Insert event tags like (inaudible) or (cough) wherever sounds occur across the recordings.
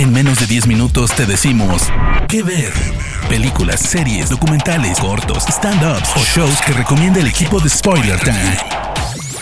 En menos de 10 minutos te decimos qué ver. Películas, series, documentales, cortos, stand-ups o shows que recomienda el equipo de Spoiler Time.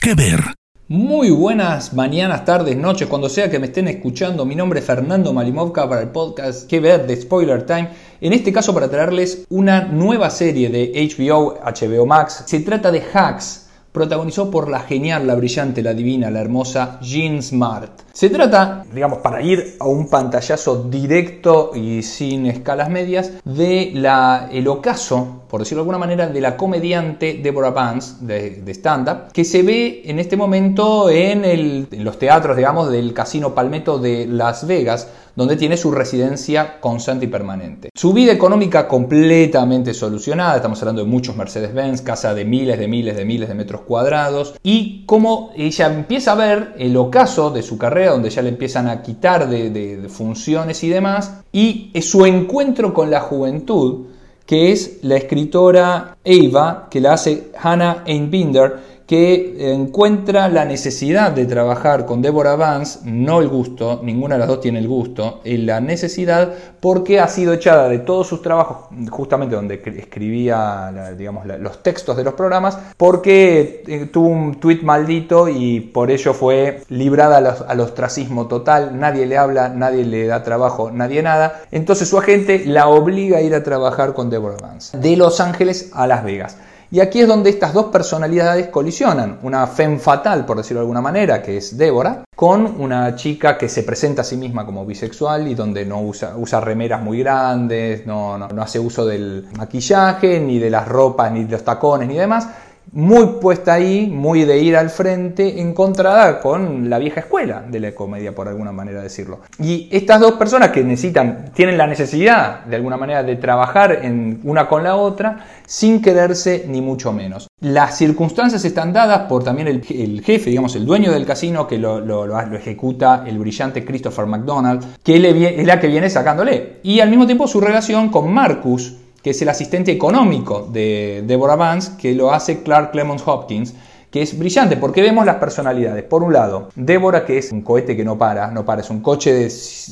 ¿Qué ver? Muy buenas mañanas, tardes, noches, cuando sea que me estén escuchando. Mi nombre es Fernando Malimovka para el podcast Que ver de Spoiler Time. En este caso para traerles una nueva serie de HBO, HBO Max. Se trata de Hacks protagonizó por la genial, la brillante, la divina, la hermosa Jean Smart. Se trata, digamos, para ir a un pantallazo directo y sin escalas medias, de la, el ocaso, por decirlo de alguna manera, de la comediante Deborah Vance de, stand-up, que se ve en este momento en, en los teatros, digamos, del Casino Palmetto de Las Vegas, donde tiene su residencia constante y permanente. Su vida económica completamente solucionada, estamos hablando de muchos Mercedes-Benz, casa de miles de miles de miles de metros cuadrados, y cómo ella empieza a ver el ocaso de su carrera, donde ya le empiezan a quitar de, funciones y demás, y su encuentro con la juventud, que es la escritora Eva, que la hace Hannah Einbinder, que encuentra la necesidad de trabajar con Deborah Vance, no el gusto, ninguna de las dos tiene el gusto, la necesidad porque ha sido echada de todos sus trabajos, justamente donde escribía digamos, los textos de los programas, porque eh, tuvo un tuit maldito y por ello fue librada al ostracismo total, nadie le habla, nadie le da trabajo, nadie nada, entonces su agente la obliga a ir a trabajar con Deborah Vance, de Los Ángeles a Las Vegas. Y aquí es donde estas dos personalidades colisionan. Una femme fatal, por decirlo de alguna manera, que es Débora, con una chica que se presenta a sí misma como bisexual y donde no usa, usa remeras muy grandes, no, no, no hace uso del maquillaje, ni de las ropas, ni de los tacones, ni demás, muy puesta ahí, muy de ir al frente, encontrada con la vieja escuela de la comedia, por alguna manera decirlo. Y estas dos personas que necesitan, tienen la necesidad de alguna manera de trabajar en una con la otra, sin quererse ni mucho menos. Las circunstancias están dadas por también el, jefe, digamos, el dueño del casino, que lo, lo, ejecuta el brillante Christopher McDonald, que es la que viene sacándole. Y al mismo tiempo su relación con Marcus, que es el asistente económico de Deborah Vance, que lo hace Clark Clemons Hopkins, que es brillante porque vemos las personalidades. Por un lado, Deborah, que es un cohete que no para, no para, es un coche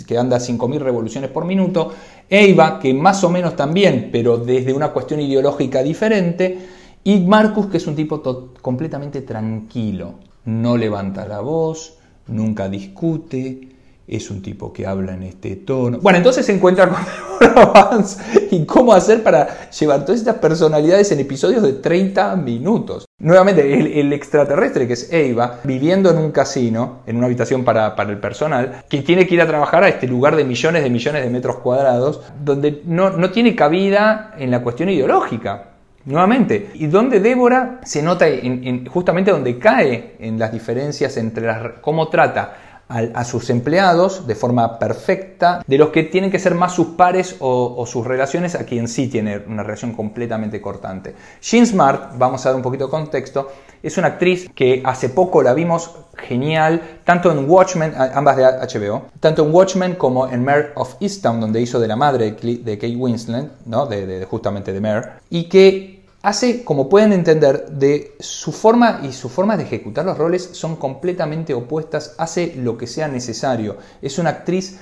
que anda a 5.000 revoluciones por minuto. Eva, que más o menos también, pero desde una cuestión ideológica diferente. Y Marcus, que es un tipo completamente tranquilo. No levanta la voz, nunca discute, es un tipo que habla en este tono. Bueno, entonces se encuentra con Deborah (laughs) Vance y cómo hacer para llevar todas estas personalidades en episodios de 30 minutos. Nuevamente, el, extraterrestre que es Eva, viviendo en un casino, en una habitación para, para, el personal, que tiene que ir a trabajar a este lugar de millones de millones de metros cuadrados, donde no, no tiene cabida en la cuestión ideológica. Nuevamente, y donde Débora se nota en, justamente donde cae en las diferencias entre las, cómo trata a, sus empleados de forma perfecta, de los que tienen que ser más sus pares o, sus relaciones a quien sí tiene una relación completamente cortante. Jean Smart, vamos a dar un poquito de contexto, es una actriz que hace poco la vimos genial, tanto en Watchmen, ambas de HBO, tanto en Watchmen como en Mare of Easttown, donde hizo de la madre de Kate Winslet, ¿no? de, justamente de Mare, y que hace, como pueden entender, de su forma y su forma de ejecutar los roles son completamente opuestas, hace lo que sea necesario. Es una actriz,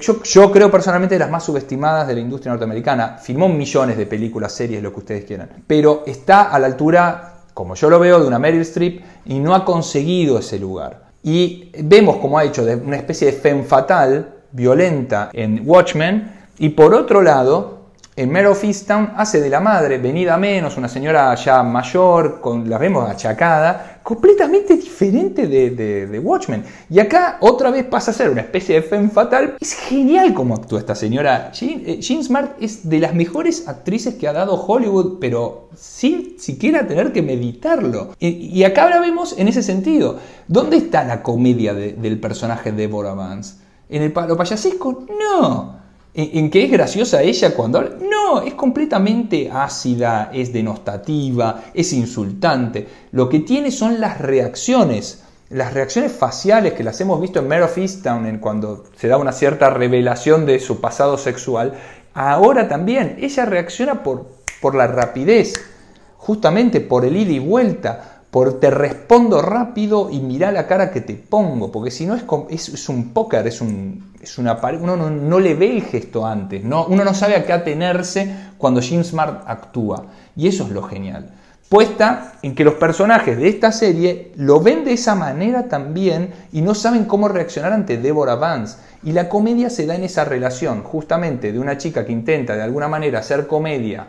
yo, creo personalmente de las más subestimadas de la industria norteamericana. Filmó millones de películas, series, lo que ustedes quieran. Pero está a la altura, como yo lo veo, de una Meryl Streep y no ha conseguido ese lugar. Y vemos como ha hecho de una especie de femme fatal, violenta en Watchmen, y por otro lado, en Mare of hace de la madre, venida menos, una señora ya mayor, con, la vemos achacada, completamente diferente de, Watchmen. Y acá otra vez pasa a ser una especie de femme fatal. Es genial cómo actúa esta señora. Jean, eh, Smart es de las mejores actrices que ha dado Hollywood, pero sin siquiera tener que meditarlo. Y, acá la vemos en ese sentido. ¿Dónde está la comedia del personaje de Deborah Vance? ¿En el palo payasesco? No. ¿En, qué es graciosa ella cuando habla? No, es completamente ácida, es denostativa, es insultante. Lo que tiene son las reacciones, las reacciones faciales que las hemos visto en Mare of Easttown en cuando se da una cierta revelación de su pasado sexual. Ahora también, ella reacciona por, por la rapidez, justamente por el ida y vuelta, por te respondo rápido y mira la cara que te pongo, porque si no es, es, un póker, es, un, es una uno no, le ve el gesto antes, ¿no? uno no sabe a qué atenerse cuando Jim Smart actúa, y eso es lo genial. Puesta en que los personajes de esta serie lo ven de esa manera también y no saben cómo reaccionar ante Deborah Vance. Y la comedia se da en esa relación, justamente de una chica que intenta de alguna manera hacer comedia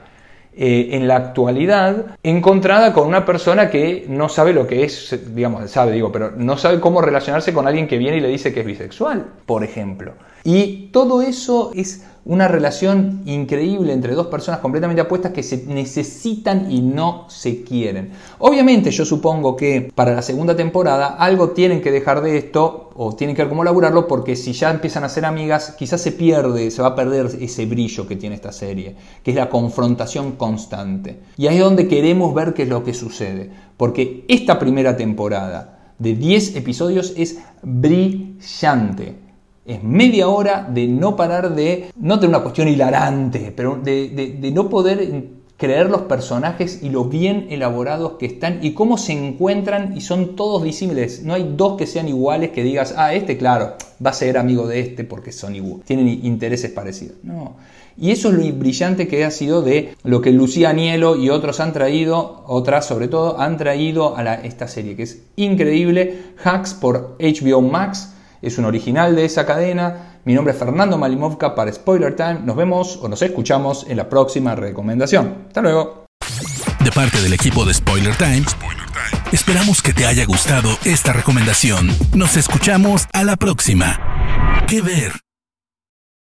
eh, en la actualidad encontrada con una persona que no sabe lo que es, digamos, sabe, digo, pero no sabe cómo relacionarse con alguien que viene y le dice que es bisexual, por ejemplo. Y todo eso es una relación increíble entre dos personas completamente apuestas que se necesitan y no se quieren. Obviamente yo supongo que para la segunda temporada algo tienen que dejar de esto o tienen que ver cómo laburarlo porque si ya empiezan a ser amigas quizás se pierde, se va a perder ese brillo que tiene esta serie, que es la confrontación constante. Y ahí es donde queremos ver qué es lo que sucede, porque esta primera temporada de 10 episodios es brillante es media hora de no parar de, no tener una cuestión hilarante, pero de, no poder creer los personajes y lo bien elaborados que están y cómo se encuentran y son todos disímiles. No hay dos que sean iguales que digas, ah, este claro, va a ser amigo de este porque son iguales, tienen intereses parecidos. No. Y eso es lo brillante que ha sido de lo que Lucía Nielo y otros han traído, otras sobre todo, han traído a esta serie, que es increíble. Hacks por HBO Max es un original de esa cadena. Mi nombre es Fernando Malimovka para Spoiler Time. Nos vemos o nos escuchamos en la próxima recomendación. Hasta luego. De parte del equipo de Spoiler Time, esperamos que te haya gustado esta recomendación. Nos escuchamos a la próxima. ¿Qué ver?